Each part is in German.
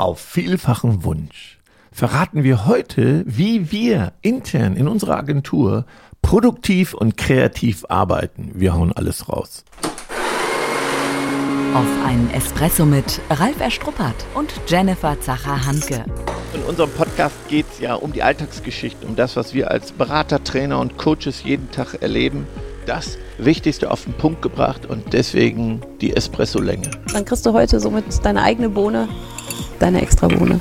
Auf vielfachen Wunsch verraten wir heute, wie wir intern in unserer Agentur produktiv und kreativ arbeiten. Wir hauen alles raus. Auf einen Espresso mit Ralf Erstruppert und Jennifer Zacher-Hanke. In unserem Podcast geht es ja um die Alltagsgeschichte, um das, was wir als Berater, Trainer und Coaches jeden Tag erleben. Das Wichtigste auf den Punkt gebracht und deswegen die Espresso-Länge. Dann kriegst du heute somit deine eigene Bohne, deine extra Bohne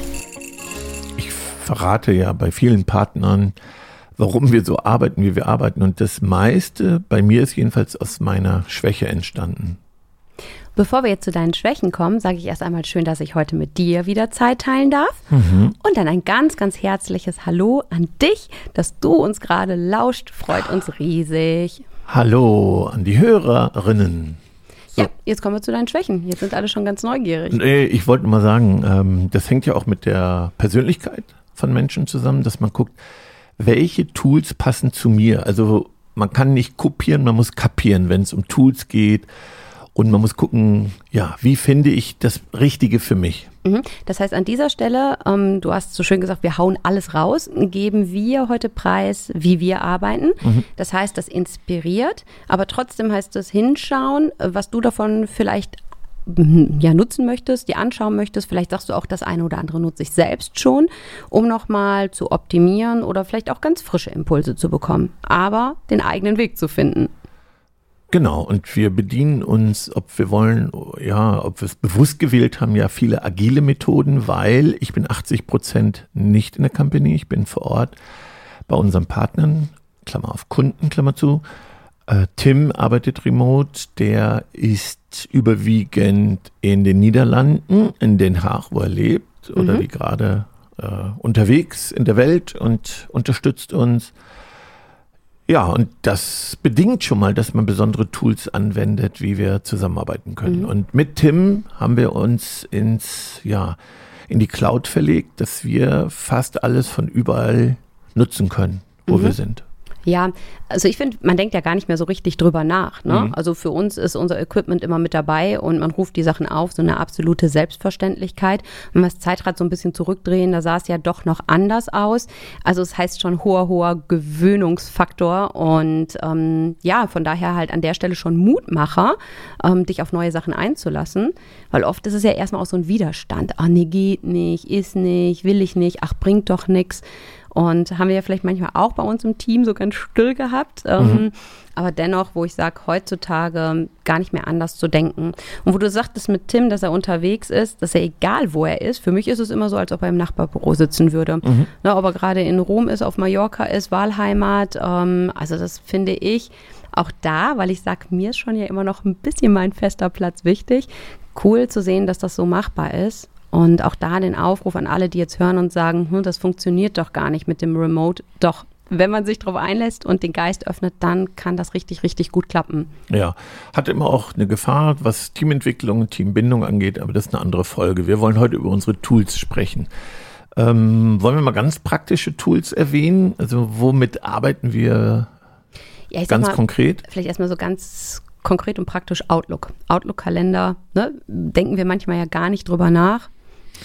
verrate ja bei vielen Partnern, warum wir so arbeiten, wie wir arbeiten. Und das meiste, bei mir ist jedenfalls aus meiner Schwäche entstanden. Bevor wir jetzt zu deinen Schwächen kommen, sage ich erst einmal schön, dass ich heute mit dir wieder Zeit teilen darf. Mhm. Und dann ein ganz, ganz herzliches Hallo an dich, dass du uns gerade lauscht. Freut uns riesig. Hallo an die Hörerinnen. So. Ja, jetzt kommen wir zu deinen Schwächen. Jetzt sind alle schon ganz neugierig. Nee, ich wollte mal sagen, ähm, das hängt ja auch mit der Persönlichkeit von Menschen zusammen, dass man guckt, welche Tools passen zu mir. Also man kann nicht kopieren, man muss kapieren, wenn es um Tools geht. Und man muss gucken, ja, wie finde ich das Richtige für mich? Mhm. Das heißt, an dieser Stelle, ähm, du hast so schön gesagt, wir hauen alles raus, geben wir heute Preis, wie wir arbeiten. Mhm. Das heißt, das inspiriert, aber trotzdem heißt es hinschauen, was du davon vielleicht ja, nutzen möchtest, die anschauen möchtest. Vielleicht sagst du auch, das eine oder andere nutze ich selbst schon, um nochmal zu optimieren oder vielleicht auch ganz frische Impulse zu bekommen. Aber den eigenen Weg zu finden. Genau, und wir bedienen uns, ob wir wollen, ja, ob wir es bewusst gewählt haben, ja, viele agile Methoden, weil ich bin 80 Prozent nicht in der Company, ich bin vor Ort bei unseren Partnern, Klammer auf Kunden, Klammer zu. Äh, Tim arbeitet remote, der ist überwiegend in den Niederlanden, in Den Haag, wo er lebt, oder mhm. wie gerade äh, unterwegs in der Welt und unterstützt uns. Ja, und das bedingt schon mal, dass man besondere Tools anwendet, wie wir zusammenarbeiten können. Mhm. Und mit Tim haben wir uns ins, ja, in die Cloud verlegt, dass wir fast alles von überall nutzen können, wo mhm. wir sind. Ja, also ich finde, man denkt ja gar nicht mehr so richtig drüber nach. Ne? Mhm. Also für uns ist unser Equipment immer mit dabei und man ruft die Sachen auf, so eine absolute Selbstverständlichkeit. Wenn wir das Zeitrad so ein bisschen zurückdrehen, da sah es ja doch noch anders aus. Also es heißt schon hoher, hoher Gewöhnungsfaktor und ähm, ja, von daher halt an der Stelle schon Mutmacher, ähm, dich auf neue Sachen einzulassen, weil oft ist es ja erstmal auch so ein Widerstand. Ah, nee, geht nicht, ist nicht, will ich nicht, ach, bringt doch nichts. Und haben wir ja vielleicht manchmal auch bei uns im Team so ganz still gehabt. Ähm, mhm. aber dennoch, wo ich sage, heutzutage gar nicht mehr anders zu denken. Und wo du sagtest mit Tim, dass er unterwegs ist, dass er egal wo er ist, für mich ist es immer so, als ob er im Nachbarbüro sitzen würde. Mhm. Ne, ob er gerade in Rom ist, auf Mallorca ist, Wahlheimat. Ähm, also das finde ich auch da, weil ich sage, mir ist schon ja immer noch ein bisschen mein fester Platz wichtig. Cool zu sehen, dass das so machbar ist. Und auch da den Aufruf an alle, die jetzt hören und sagen, hm, das funktioniert doch gar nicht mit dem Remote. Doch, wenn man sich darauf einlässt und den Geist öffnet, dann kann das richtig, richtig gut klappen. Ja, hat immer auch eine Gefahr, was Teamentwicklung und Teambindung angeht, aber das ist eine andere Folge. Wir wollen heute über unsere Tools sprechen. Ähm, wollen wir mal ganz praktische Tools erwähnen? Also womit arbeiten wir ja, ganz mal, konkret? Vielleicht erstmal so ganz konkret und praktisch Outlook. Outlook-Kalender, ne, denken wir manchmal ja gar nicht drüber nach.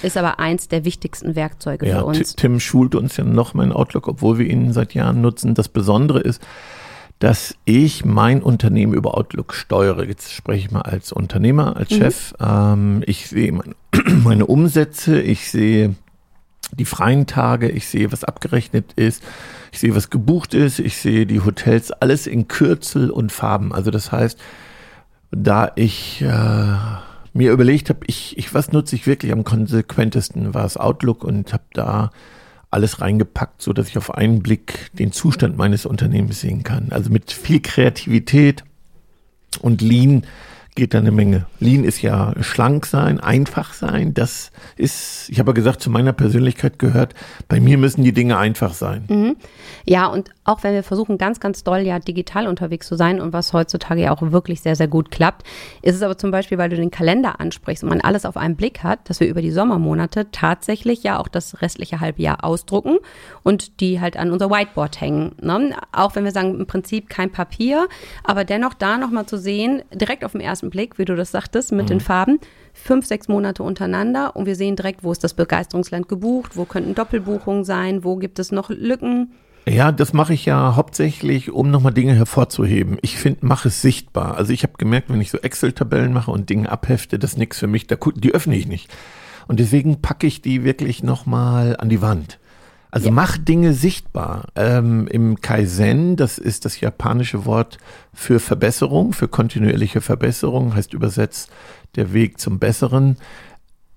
Ist aber eins der wichtigsten Werkzeuge ja, für uns. Tim schult uns ja noch mal in Outlook, obwohl wir ihn seit Jahren nutzen. Das Besondere ist, dass ich mein Unternehmen über Outlook steuere. Jetzt spreche ich mal als Unternehmer, als mhm. Chef. Ähm, ich sehe meine, meine Umsätze, ich sehe die freien Tage, ich sehe, was abgerechnet ist, ich sehe, was gebucht ist, ich sehe die Hotels, alles in Kürzel und Farben. Also das heißt, da ich äh, mir überlegt habe, ich, ich, was nutze ich wirklich am konsequentesten, war es Outlook und habe da alles reingepackt, so dass ich auf einen Blick den Zustand meines Unternehmens sehen kann. Also mit viel Kreativität und Lean geht da eine Menge. Lean ist ja schlank sein, einfach sein. Das ist, ich habe ja gesagt, zu meiner Persönlichkeit gehört, bei mir müssen die Dinge einfach sein. Mhm. Ja, und auch wenn wir versuchen, ganz, ganz doll ja digital unterwegs zu sein und was heutzutage ja auch wirklich sehr, sehr gut klappt, ist es aber zum Beispiel, weil du den Kalender ansprichst und man alles auf einen Blick hat, dass wir über die Sommermonate tatsächlich ja auch das restliche Halbjahr ausdrucken und die halt an unser Whiteboard hängen. Ne? Auch wenn wir sagen, im Prinzip kein Papier, aber dennoch da nochmal zu sehen, direkt auf den ersten Blick, wie du das sagtest, mit mhm. den Farben, fünf, sechs Monate untereinander und wir sehen direkt, wo ist das Begeisterungsland gebucht, wo könnten Doppelbuchungen sein, wo gibt es noch Lücken. Ja, das mache ich ja hauptsächlich, um nochmal Dinge hervorzuheben. Ich finde, mache es sichtbar. Also ich habe gemerkt, wenn ich so Excel-Tabellen mache und Dinge abhefte, das ist nichts für mich, die öffne ich nicht. Und deswegen packe ich die wirklich nochmal an die Wand. Also ja. mach Dinge sichtbar. Ähm, Im Kaizen, das ist das japanische Wort für Verbesserung, für kontinuierliche Verbesserung, heißt übersetzt der Weg zum Besseren,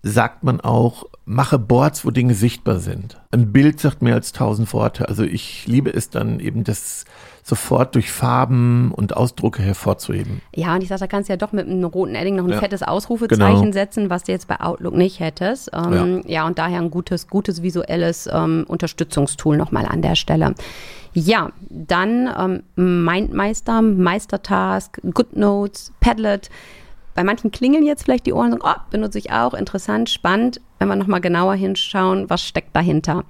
sagt man auch, mache Boards, wo Dinge sichtbar sind. Ein Bild sagt mehr als tausend Worte. Also ich liebe es dann eben, das sofort durch Farben und Ausdrucke hervorzuheben. Ja, und ich sage, da kannst du ja doch mit einem roten Edding noch ein ja, fettes Ausrufezeichen genau. setzen, was du jetzt bei Outlook nicht hättest. Ähm, ja. ja. und daher ein gutes, gutes visuelles ähm, Unterstützungstool nochmal an der Stelle. Ja, dann ähm, Mindmeister, Meistertask, GoodNotes, Padlet. Bei manchen klingeln jetzt vielleicht die Ohren und oh, benutze ich auch, interessant, spannend. Wenn wir nochmal genauer hinschauen, was steckt dahinter?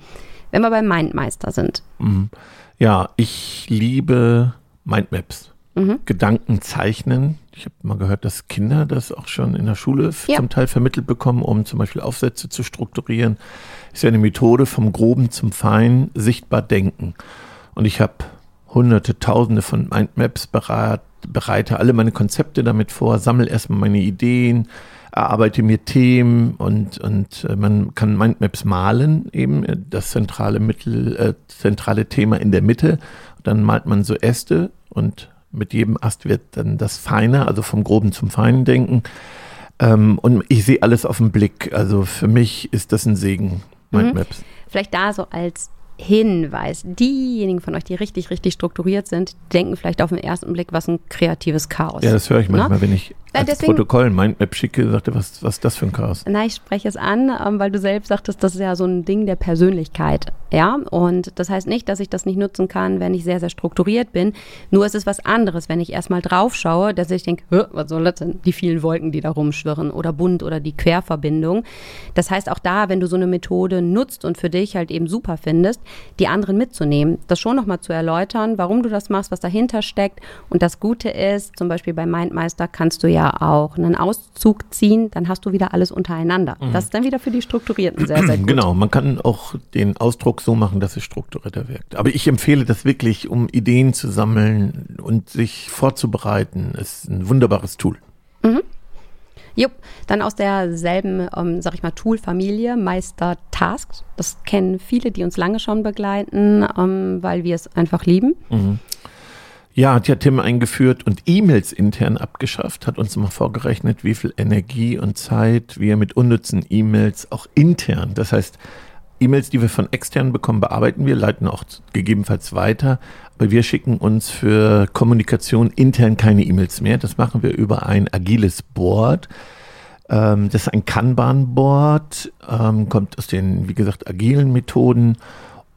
Wenn wir beim Mindmeister sind. Mhm. Ja, ich liebe Mindmaps. Mhm. Gedanken zeichnen. Ich habe mal gehört, dass Kinder das auch schon in der Schule ja. zum Teil vermittelt bekommen, um zum Beispiel Aufsätze zu strukturieren. Ist ja eine Methode vom Groben zum Feinen, sichtbar denken. Und ich habe hunderte, tausende von Mindmaps bereite, bereite alle meine Konzepte damit vor, sammle erstmal meine Ideen, erarbeite mir Themen und, und äh, man kann Mindmaps malen, eben äh, das zentrale Mittel, äh, zentrale Thema in der Mitte. Dann malt man so Äste und mit jedem Ast wird dann das Feine, also vom Groben zum Feinen denken. Ähm, und ich sehe alles auf den Blick. Also für mich ist das ein Segen, Mindmaps. Mhm. Vielleicht da so als Hinweis. Diejenigen von euch, die richtig, richtig strukturiert sind, denken vielleicht auf den ersten Blick, was ein kreatives Chaos. Ja, das höre ich manchmal, Na? wenn ich als deswegen, Protokoll Mindmap schicke, sagte, was, was ist das für ein Chaos? Na, ich spreche es an, ähm, weil du selbst sagtest, das ist ja so ein Ding der Persönlichkeit. Ja, und das heißt nicht, dass ich das nicht nutzen kann, wenn ich sehr, sehr strukturiert bin. Nur ist es was anderes, wenn ich erstmal drauf schaue, dass ich denke, was soll das denn? Die vielen Wolken, die da rumschwirren oder bunt oder die Querverbindung. Das heißt auch da, wenn du so eine Methode nutzt und für dich halt eben super findest, die anderen mitzunehmen, das schon nochmal zu erläutern, warum du das machst, was dahinter steckt. Und das Gute ist, zum Beispiel bei Mindmeister kannst du ja auch einen Auszug ziehen, dann hast du wieder alles untereinander. Mhm. Das ist dann wieder für die Strukturierten sehr, sehr gut. Genau, man kann auch den Ausdruck so machen, dass es strukturierter wirkt. Aber ich empfehle das wirklich, um Ideen zu sammeln und sich vorzubereiten. Es ist ein wunderbares Tool. Mhm. Jupp, dann aus derselben, ähm, sag ich mal, Tool-Familie, Meister Tasks. Das kennen viele, die uns lange schon begleiten, ähm, weil wir es einfach lieben. Mhm. Ja, hat ja Tim eingeführt und E-Mails intern abgeschafft, hat uns mal vorgerechnet, wie viel Energie und Zeit wir mit unnützen E-Mails auch intern, das heißt, E-Mails, die wir von extern bekommen, bearbeiten wir, leiten auch gegebenenfalls weiter, aber wir schicken uns für Kommunikation intern keine E-Mails mehr. Das machen wir über ein agiles Board. Ähm, das ist ein Kanban-Board, ähm, kommt aus den, wie gesagt, agilen Methoden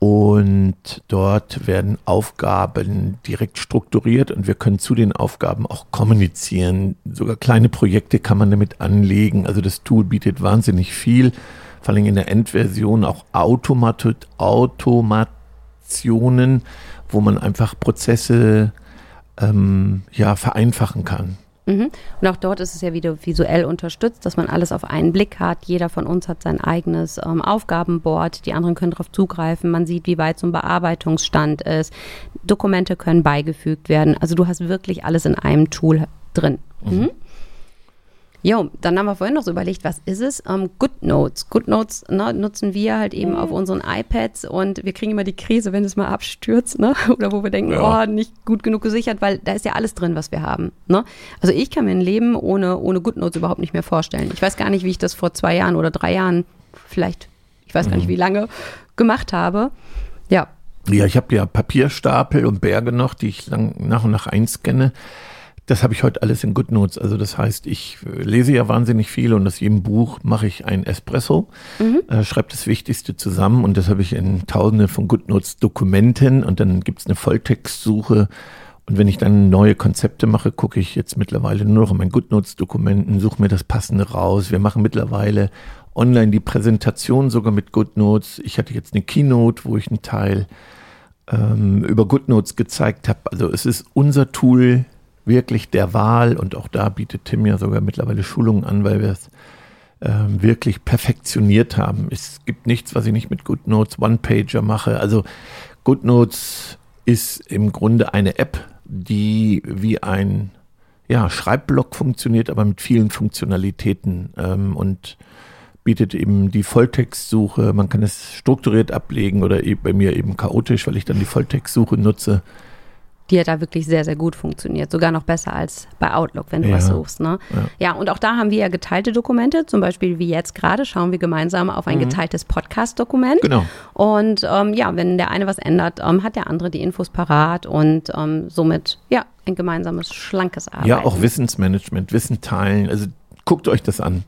und dort werden Aufgaben direkt strukturiert und wir können zu den Aufgaben auch kommunizieren. Sogar kleine Projekte kann man damit anlegen. Also das Tool bietet wahnsinnig viel, vor allem in der Endversion auch Automat Automationen, wo man einfach Prozesse ähm, ja, vereinfachen kann. Mhm. Und auch dort ist es ja wieder visuell unterstützt, dass man alles auf einen Blick hat. Jeder von uns hat sein eigenes ähm, Aufgabenboard. Die anderen können darauf zugreifen. Man sieht, wie weit so ein Bearbeitungsstand ist. Dokumente können beigefügt werden. Also du hast wirklich alles in einem Tool drin. Mhm. Mhm. Jo, dann haben wir vorhin noch so überlegt, was ist es? Ähm, GoodNotes. GoodNotes ne, nutzen wir halt eben auf unseren iPads und wir kriegen immer die Krise, wenn es mal abstürzt, ne? Oder wo wir denken, ja. oh, nicht gut genug gesichert, weil da ist ja alles drin, was wir haben. Ne? Also ich kann mir ein Leben ohne, ohne GoodNotes überhaupt nicht mehr vorstellen. Ich weiß gar nicht, wie ich das vor zwei Jahren oder drei Jahren, vielleicht, ich weiß gar nicht, mhm. wie lange, gemacht habe. Ja. Ja, ich habe ja Papierstapel und Berge noch, die ich lang, nach und nach einscanne. Das habe ich heute alles in GoodNotes. Also das heißt, ich äh, lese ja wahnsinnig viel und aus jedem Buch mache ich ein Espresso, mhm. äh, schreibe das Wichtigste zusammen und das habe ich in tausende von GoodNotes Dokumenten und dann gibt es eine Volltextsuche. Und wenn ich dann neue Konzepte mache, gucke ich jetzt mittlerweile nur noch in meinen GoodNotes-Dokumenten, suche mir das Passende raus. Wir machen mittlerweile online die Präsentation sogar mit GoodNotes. Ich hatte jetzt eine Keynote, wo ich einen Teil ähm, über GoodNotes gezeigt habe. Also es ist unser Tool, wirklich der Wahl und auch da bietet Tim ja sogar mittlerweile Schulungen an, weil wir es ähm, wirklich perfektioniert haben. Es gibt nichts, was ich nicht mit GoodNotes One-Pager mache. Also GoodNotes ist im Grunde eine App, die wie ein ja, Schreibblock funktioniert, aber mit vielen Funktionalitäten ähm, und bietet eben die Volltextsuche. Man kann es strukturiert ablegen oder eben bei mir eben chaotisch, weil ich dann die Volltextsuche nutze die hat da wirklich sehr, sehr gut funktioniert. Sogar noch besser als bei Outlook, wenn du ja. was suchst. Ne? Ja. ja. und auch da haben wir ja geteilte Dokumente. Zum Beispiel wie jetzt gerade schauen wir gemeinsam auf ein mhm. geteiltes Podcast-Dokument. Genau. Und ähm, ja, wenn der eine was ändert, ähm, hat der andere die Infos parat und ähm, somit, ja, ein gemeinsames, schlankes Arbeiten. Ja, auch Wissensmanagement, Wissen teilen. Also guckt euch das an.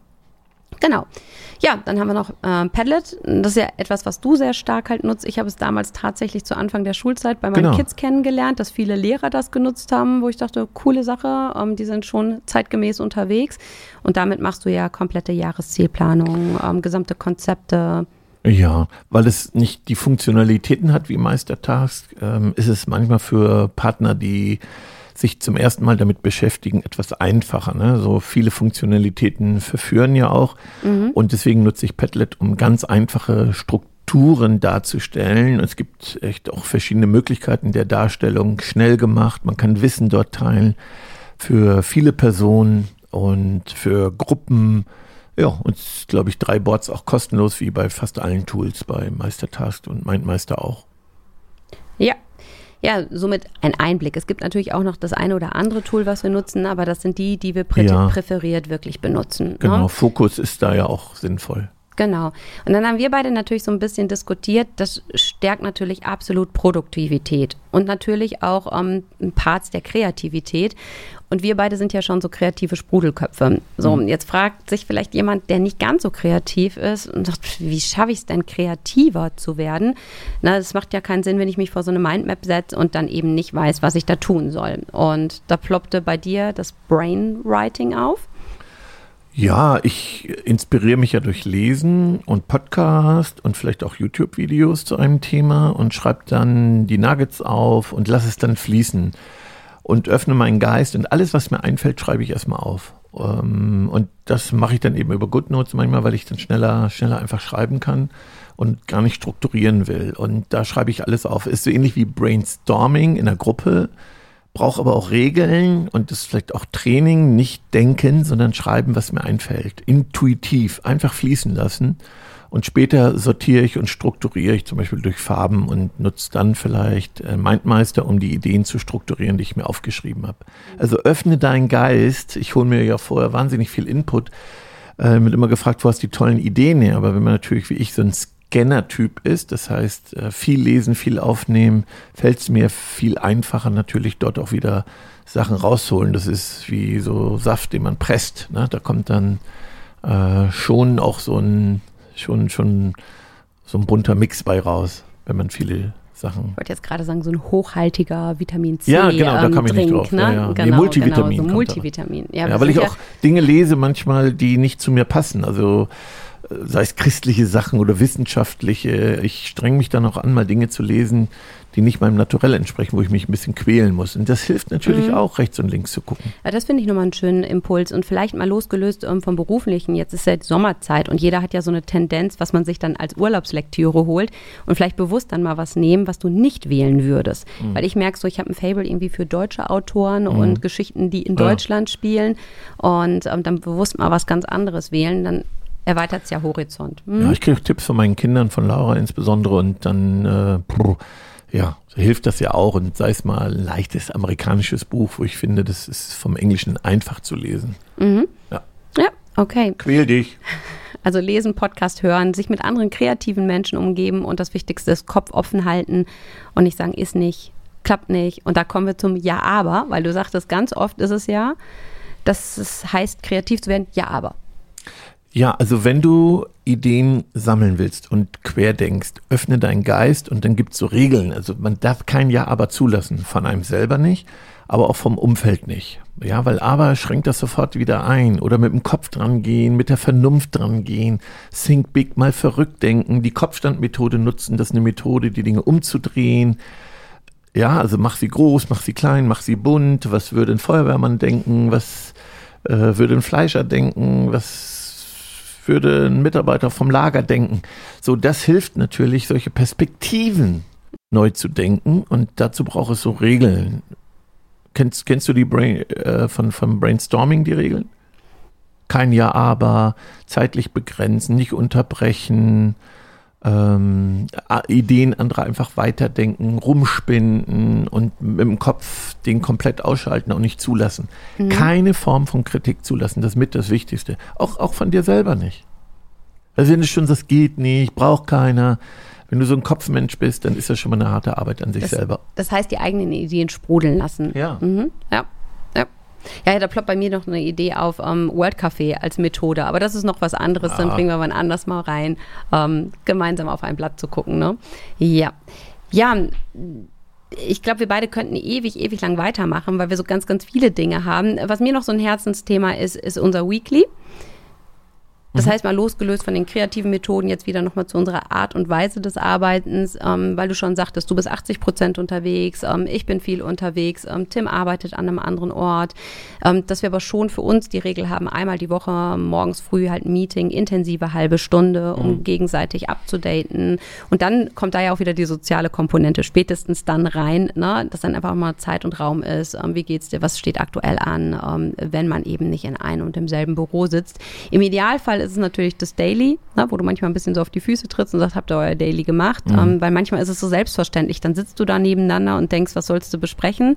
Genau. Ja, dann haben wir noch äh, Padlet. Das ist ja etwas, was du sehr stark halt nutzt. Ich habe es damals tatsächlich zu Anfang der Schulzeit bei meinen genau. Kids kennengelernt, dass viele Lehrer das genutzt haben, wo ich dachte, coole Sache, ähm, die sind schon zeitgemäß unterwegs. Und damit machst du ja komplette Jahreszielplanung, ähm, gesamte Konzepte. Ja, weil es nicht die Funktionalitäten hat wie Meistertask, ähm, ist es manchmal für Partner, die sich zum ersten Mal damit beschäftigen, etwas einfacher. Ne? So viele Funktionalitäten verführen ja auch. Mhm. Und deswegen nutze ich Padlet, um ganz einfache Strukturen darzustellen. Es gibt echt auch verschiedene Möglichkeiten der Darstellung, schnell gemacht. Man kann Wissen dort teilen für viele Personen und für Gruppen. Ja, und glaube ich, drei Boards auch kostenlos, wie bei fast allen Tools, bei Meistertask und Mindmeister auch. Ja, ja, somit ein Einblick. Es gibt natürlich auch noch das eine oder andere Tool, was wir nutzen, aber das sind die, die wir prä ja. präferiert wirklich benutzen. Ne? Genau, ne? Fokus ist da ja auch sinnvoll. Genau. Und dann haben wir beide natürlich so ein bisschen diskutiert, das stärkt natürlich absolut Produktivität und natürlich auch ähm, Parts der Kreativität. Und wir beide sind ja schon so kreative Sprudelköpfe. So, mhm. jetzt fragt sich vielleicht jemand, der nicht ganz so kreativ ist und sagt, wie schaffe ich es denn, kreativer zu werden? Na, das macht ja keinen Sinn, wenn ich mich vor so eine Mindmap setze und dann eben nicht weiß, was ich da tun soll. Und da ploppte bei dir das Brainwriting auf. Ja, ich inspiriere mich ja durch Lesen und Podcast und vielleicht auch YouTube-Videos zu einem Thema und schreibe dann die Nuggets auf und lasse es dann fließen und öffne meinen Geist und alles, was mir einfällt, schreibe ich erstmal auf. Ähm, und das mache ich dann eben über GoodNotes manchmal, weil ich dann schneller, schneller einfach schreiben kann und gar nicht strukturieren will. Und da schreibe ich alles auf. Ist so ähnlich wie Brainstorming in der Gruppe, brauche aber auch Regeln und das ist vielleicht auch Training, nicht denken, sondern schreiben, was mir einfällt. Intuitiv, einfach fließen lassen. Und später sortiere ich und strukturiere ich zum Beispiel durch Farben und nutze dann vielleicht äh, Mindmeister, um die Ideen zu strukturieren, die ich mir aufgeschrieben habe. Also öffne deinen Geist. Ich hole mir ja vorher wahnsinnig viel Input. Äh, wird immer gefragt, wo hast du die tollen Ideen her? Aber wenn man natürlich wie ich so ein Scanner-Typ ist, das heißt äh, viel lesen, viel aufnehmen, fällt es mir viel einfacher natürlich dort auch wieder Sachen rausholen. Das ist wie so Saft, den man presst. Ne? Da kommt dann äh, schon auch so ein schon, schon so ein bunter Mix bei raus, wenn man viele Sachen. Ich wollte jetzt gerade sagen, so ein hochhaltiger Vitamin C. Ja, genau, da kam ich Drink, nicht drauf. Ne? Ja, ja. Genau, nee, Multivitamin. Genau, so Multivitamin. Ja, ja weil ich auch Dinge lese manchmal, die nicht zu mir passen. Also sei es christliche Sachen oder wissenschaftliche. Ich streng mich dann auch an, mal Dinge zu lesen, die nicht meinem Naturell entsprechen, wo ich mich ein bisschen quälen muss. Und das hilft natürlich mhm. auch, rechts und links zu gucken. Ja, das finde ich nochmal einen schönen Impuls und vielleicht mal losgelöst ähm, vom Beruflichen. Jetzt ist ja die Sommerzeit und jeder hat ja so eine Tendenz, was man sich dann als Urlaubslektüre holt und vielleicht bewusst dann mal was nehmen, was du nicht wählen würdest. Mhm. Weil ich merke so, ich habe ein Fable irgendwie für deutsche Autoren mhm. und Geschichten, die in Deutschland ja. spielen und ähm, dann bewusst mal was ganz anderes wählen, dann erweitert es ja Horizont. Hm? Ja, ich kriege Tipps von meinen Kindern, von Laura insbesondere und dann äh, brr, ja, hilft das ja auch und sei es mal ein leichtes amerikanisches Buch, wo ich finde, das ist vom Englischen einfach zu lesen. Mhm. Ja. Ja, okay. Quäl dich. Also lesen, Podcast hören, sich mit anderen kreativen Menschen umgeben und das Wichtigste ist Kopf offen halten und nicht sagen, ist nicht, klappt nicht. Und da kommen wir zum Ja, aber, weil du sagtest, ganz oft ist es ja, dass es heißt, kreativ zu werden, ja, aber. Ja, also wenn du Ideen sammeln willst und quer denkst, öffne deinen Geist und dann gibt's so Regeln. Also man darf kein Ja aber zulassen, von einem selber nicht, aber auch vom Umfeld nicht. Ja, weil aber schränkt das sofort wieder ein oder mit dem Kopf dran gehen, mit der Vernunft dran gehen, think big, mal verrückt denken, die Kopfstandmethode nutzen, das ist eine Methode, die Dinge umzudrehen. Ja, also mach sie groß, mach sie klein, mach sie bunt, was würde ein Feuerwehrmann denken, was äh, würde ein Fleischer denken, was würde ein Mitarbeiter vom Lager denken. So, das hilft natürlich, solche Perspektiven neu zu denken und dazu braucht es so Regeln. Kennst, kennst du die Brain, äh, von, von Brainstorming, die Regeln? Kein Ja, aber, zeitlich begrenzen, nicht unterbrechen, ähm, Ideen anderer einfach weiterdenken, rumspinnen und dem Kopf den komplett ausschalten und nicht zulassen. Mhm. Keine Form von Kritik zulassen, das ist mit das Wichtigste. Auch, auch von dir selber nicht. Also wenn du schon sagst, geht nicht, braucht keiner, wenn du so ein Kopfmensch bist, dann ist das schon mal eine harte Arbeit an sich das, selber. Das heißt, die eigenen Ideen sprudeln lassen. Ja. Mhm. Ja. Ja. Ja, da ploppt bei mir noch eine Idee auf ähm, World Café als Methode, aber das ist noch was anderes, ah. dann bringen wir wann anders mal rein, ähm, gemeinsam auf ein Blatt zu gucken. Ne? Ja. Ja, ich glaube, wir beide könnten ewig, ewig lang weitermachen, weil wir so ganz, ganz viele Dinge haben. Was mir noch so ein Herzensthema ist, ist unser Weekly. Das mhm. heißt, mal losgelöst von den kreativen Methoden jetzt wieder nochmal zu unserer Art und Weise des Arbeitens, ähm, weil du schon sagtest, du bist 80 Prozent unterwegs, ähm, ich bin viel unterwegs, ähm, Tim arbeitet an einem anderen Ort, ähm, dass wir aber schon für uns die Regel haben, einmal die Woche morgens früh halt ein Meeting, intensive halbe Stunde, um mhm. gegenseitig abzudaten. Und dann kommt da ja auch wieder die soziale Komponente spätestens dann rein, ne? dass dann einfach mal Zeit und Raum ist, ähm, wie geht's dir, was steht aktuell an, ähm, wenn man eben nicht in einem und demselben Büro sitzt. Im Idealfall ist es natürlich das Daily, ne, wo du manchmal ein bisschen so auf die Füße trittst und sagst, habt ihr euer Daily gemacht? Mhm. Ähm, weil manchmal ist es so selbstverständlich. Dann sitzt du da nebeneinander und denkst, was sollst du besprechen?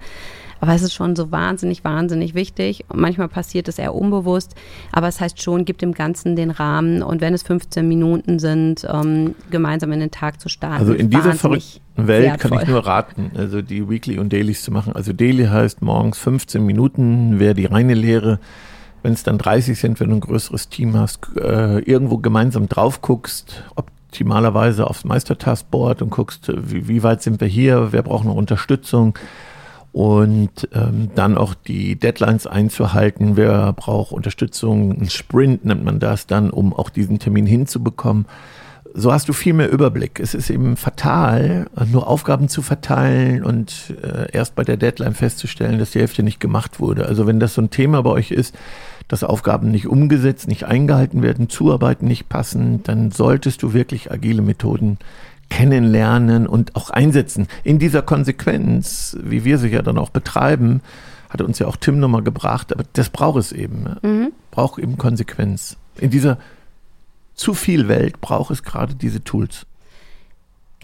Aber es ist schon so wahnsinnig, wahnsinnig wichtig. Und manchmal passiert es eher unbewusst. Aber es heißt schon, gibt dem Ganzen den Rahmen. Und wenn es 15 Minuten sind, ähm, gemeinsam in den Tag zu starten. Also in dieser verrückten Welt wertvoll. kann ich nur raten, also die Weekly und Dailies zu machen. Also Daily heißt morgens 15 Minuten, wäre die reine Lehre wenn es dann 30 sind, wenn du ein größeres Team hast, äh, irgendwo gemeinsam drauf guckst, optimalerweise aufs Meistertaskboard und guckst, wie, wie, weit sind wir hier, wer braucht noch Unterstützung und ähm, dann auch die Deadlines einzuhalten, wer braucht Unterstützung, ein Sprint nennt man das dann, um auch diesen Termin hinzubekommen. So hast du viel mehr Überblick. Es ist eben fatal, nur Aufgaben zu verteilen und äh, erst bei der Deadline festzustellen, dass die Hälfte nicht gemacht wurde. Also wenn das so ein Thema bei euch ist, dass Aufgaben nicht umgesetzt, nicht eingehalten werden, Zuarbeiten nicht passen, dann solltest du wirklich agile Methoden kennenlernen und auch einsetzen. In dieser Konsequenz, wie wir sie ja dann auch betreiben, hat uns ja auch Tim nochmal gebracht, aber das braucht es eben. Mhm. Braucht eben Konsequenz. In dieser zu viel Welt braucht es gerade diese Tools.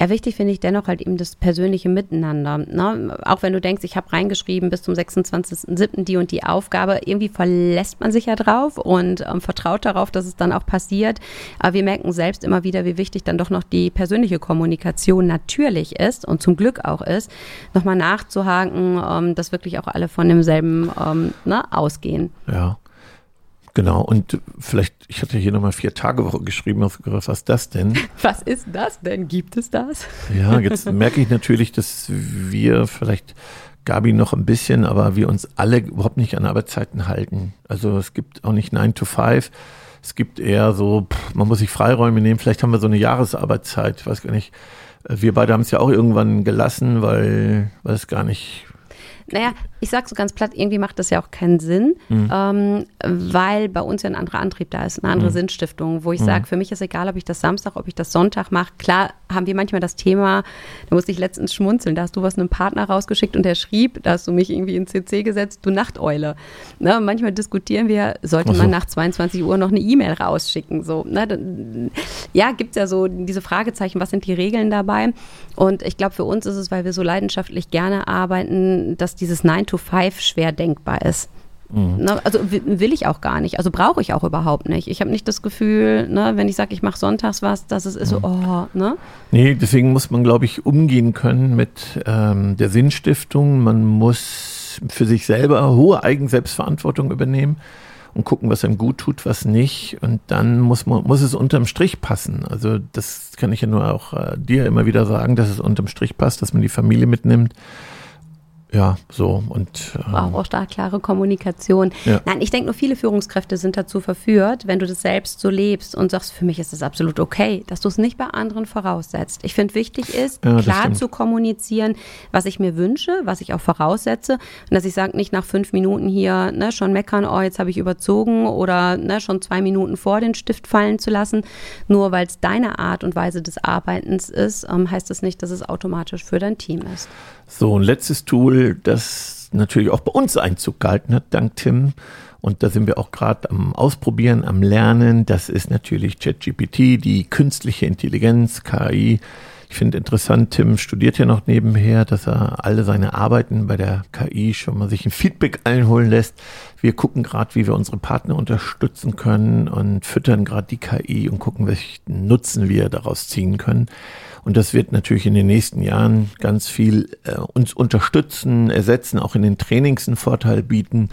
Ja, wichtig finde ich dennoch halt eben das persönliche Miteinander. Ne? Auch wenn du denkst, ich habe reingeschrieben bis zum 26.07. die und die Aufgabe, irgendwie verlässt man sich ja drauf und ähm, vertraut darauf, dass es dann auch passiert. Aber wir merken selbst immer wieder, wie wichtig dann doch noch die persönliche Kommunikation natürlich ist und zum Glück auch ist, nochmal nachzuhaken, ähm, dass wirklich auch alle von demselben ähm, ne, ausgehen. Ja. Genau, und vielleicht, ich hatte hier nochmal vier Tage Woche geschrieben, was ist das denn? Was ist das denn? Gibt es das? Ja, jetzt merke ich natürlich, dass wir vielleicht Gabi noch ein bisschen, aber wir uns alle überhaupt nicht an Arbeitszeiten halten. Also es gibt auch nicht 9 to 5. Es gibt eher so, man muss sich Freiräume nehmen. Vielleicht haben wir so eine Jahresarbeitszeit. Ich weiß gar nicht. Wir beide haben es ja auch irgendwann gelassen, weil, weil es gar nicht naja, ich sag so ganz platt, irgendwie macht das ja auch keinen Sinn, mhm. ähm, weil bei uns ja ein anderer Antrieb da ist, eine andere mhm. Sinnstiftung, wo ich mhm. sage, für mich ist egal, ob ich das Samstag, ob ich das Sonntag mache. Klar haben wir manchmal das Thema, da musste ich letztens schmunzeln, da hast du was einem Partner rausgeschickt und der schrieb, da hast du mich irgendwie in CC gesetzt, du Nachteule. Ne, manchmal diskutieren wir, sollte so. man nach 22 Uhr noch eine E-Mail rausschicken. So, ne, ja, gibt es ja so diese Fragezeichen, was sind die Regeln dabei? Und ich glaube, für uns ist es, weil wir so leidenschaftlich gerne arbeiten, dass dieses 9 to 5 schwer denkbar ist. Mhm. Ne, also will ich auch gar nicht. Also brauche ich auch überhaupt nicht. Ich habe nicht das Gefühl, ne, wenn ich sage, ich mache sonntags was, dass es ist mhm. so, oh, ne? Nee, deswegen muss man, glaube ich, umgehen können mit ähm, der Sinnstiftung. Man muss für sich selber hohe Eigenselbstverantwortung übernehmen und gucken, was einem gut tut, was nicht. Und dann muss man, muss es unterm Strich passen. Also das kann ich ja nur auch äh, dir immer wieder sagen, dass es unterm Strich passt, dass man die Familie mitnimmt ja, so und ähm, wow, auch da klare Kommunikation. Ja. Nein, ich denke nur viele Führungskräfte sind dazu verführt, wenn du das selbst so lebst und sagst, für mich ist das absolut okay, dass du es nicht bei anderen voraussetzt. Ich finde wichtig ist, ja, klar zu kommunizieren, was ich mir wünsche, was ich auch voraussetze und dass ich sage, nicht nach fünf Minuten hier ne, schon meckern, oh jetzt habe ich überzogen oder ne, schon zwei Minuten vor den Stift fallen zu lassen, nur weil es deine Art und Weise des Arbeitens ist, ähm, heißt das nicht, dass es automatisch für dein Team ist. So, ein letztes Tool, das natürlich auch bei uns Einzug gehalten hat, dank Tim. Und da sind wir auch gerade am Ausprobieren, am Lernen. Das ist natürlich ChatGPT, die künstliche Intelligenz, KI. Ich finde interessant, Tim studiert ja noch nebenher, dass er alle seine Arbeiten bei der KI schon mal sich ein Feedback einholen lässt. Wir gucken gerade, wie wir unsere Partner unterstützen können und füttern gerade die KI und gucken, welchen Nutzen wir daraus ziehen können. Und das wird natürlich in den nächsten Jahren ganz viel äh, uns unterstützen, ersetzen, auch in den Trainings einen Vorteil bieten.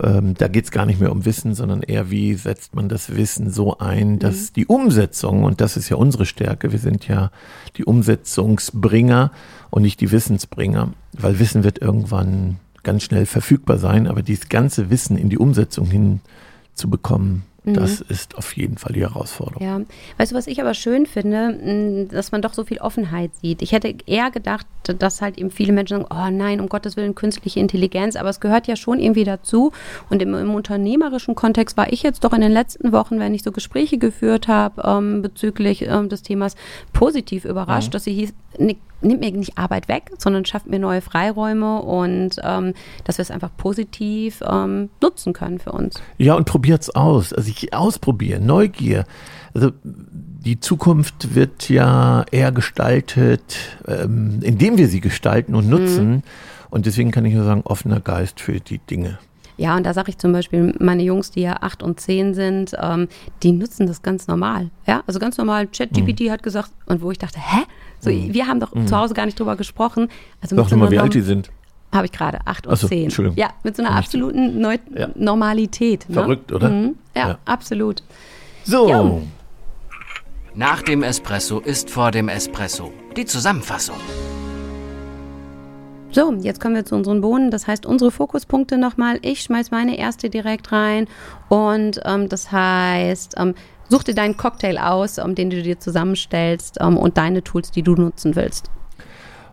Ähm, da geht es gar nicht mehr um Wissen, sondern eher, wie setzt man das Wissen so ein, dass mhm. die Umsetzung, und das ist ja unsere Stärke, wir sind ja die Umsetzungsbringer und nicht die Wissensbringer, weil Wissen wird irgendwann ganz schnell verfügbar sein, aber dieses ganze Wissen in die Umsetzung hinzubekommen, das mhm. ist auf jeden Fall die Herausforderung. Ja, weißt du, was ich aber schön finde, dass man doch so viel Offenheit sieht. Ich hätte eher gedacht, dass halt eben viele Menschen sagen, oh nein, um Gottes Willen, künstliche Intelligenz, aber es gehört ja schon irgendwie dazu. Und im, im unternehmerischen Kontext war ich jetzt doch in den letzten Wochen, wenn ich so Gespräche geführt habe ähm, bezüglich ähm, des Themas, positiv überrascht, mhm. dass sie hieß, nimmt mir nicht Arbeit weg, sondern schafft mir neue Freiräume und ähm, dass wir es einfach positiv ähm, nutzen können für uns. Ja, und probiert es aus. Also ich ausprobiere, Neugier. Also die Zukunft wird ja eher gestaltet, ähm, indem wir sie gestalten und nutzen. Mhm. Und deswegen kann ich nur sagen, offener Geist für die Dinge. Ja, und da sage ich zum Beispiel, meine Jungs, die ja acht und zehn sind, ähm, die nutzen das ganz normal. Ja, also ganz normal. ChatGPT mhm. hat gesagt, und wo ich dachte, hä? So, mhm. Wir haben doch mhm. zu Hause gar nicht drüber gesprochen. Also Sag so mal, wie alt die sind. Habe ich gerade, acht und so, zehn. Ja, mit so einer absoluten Neu ja. Normalität. Ne? Verrückt, oder? Mhm. Ja, ja, absolut. So. Ja. Nach dem Espresso ist vor dem Espresso. Die Zusammenfassung. So, jetzt kommen wir zu unseren Bohnen. Das heißt, unsere Fokuspunkte nochmal. Ich schmeiß meine erste direkt rein. Und ähm, das heißt, ähm, Such dir deinen Cocktail aus, um, den du dir zusammenstellst um, und deine Tools, die du nutzen willst.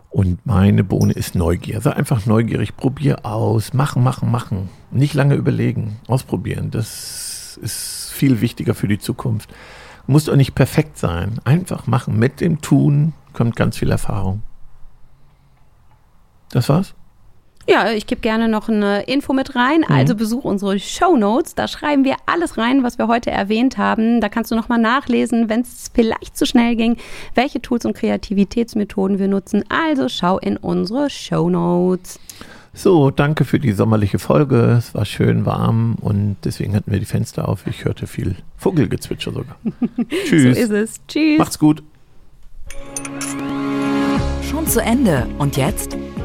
Und meine Bohne ist Neugier. Sei einfach neugierig, probier aus, machen, machen, machen. Nicht lange überlegen, ausprobieren. Das ist viel wichtiger für die Zukunft. Muss auch nicht perfekt sein. Einfach machen. Mit dem Tun kommt ganz viel Erfahrung. Das war's? Ja, ich gebe gerne noch eine Info mit rein. Mhm. Also besuch unsere Show Notes. Da schreiben wir alles rein, was wir heute erwähnt haben. Da kannst du nochmal nachlesen, wenn es vielleicht zu schnell ging, welche Tools und Kreativitätsmethoden wir nutzen. Also schau in unsere Show Notes. So, danke für die sommerliche Folge. Es war schön warm und deswegen hatten wir die Fenster auf. Ich hörte viel Vogelgezwitscher sogar. Tschüss. So ist es. Tschüss. Macht's gut. Schon zu Ende. Und jetzt?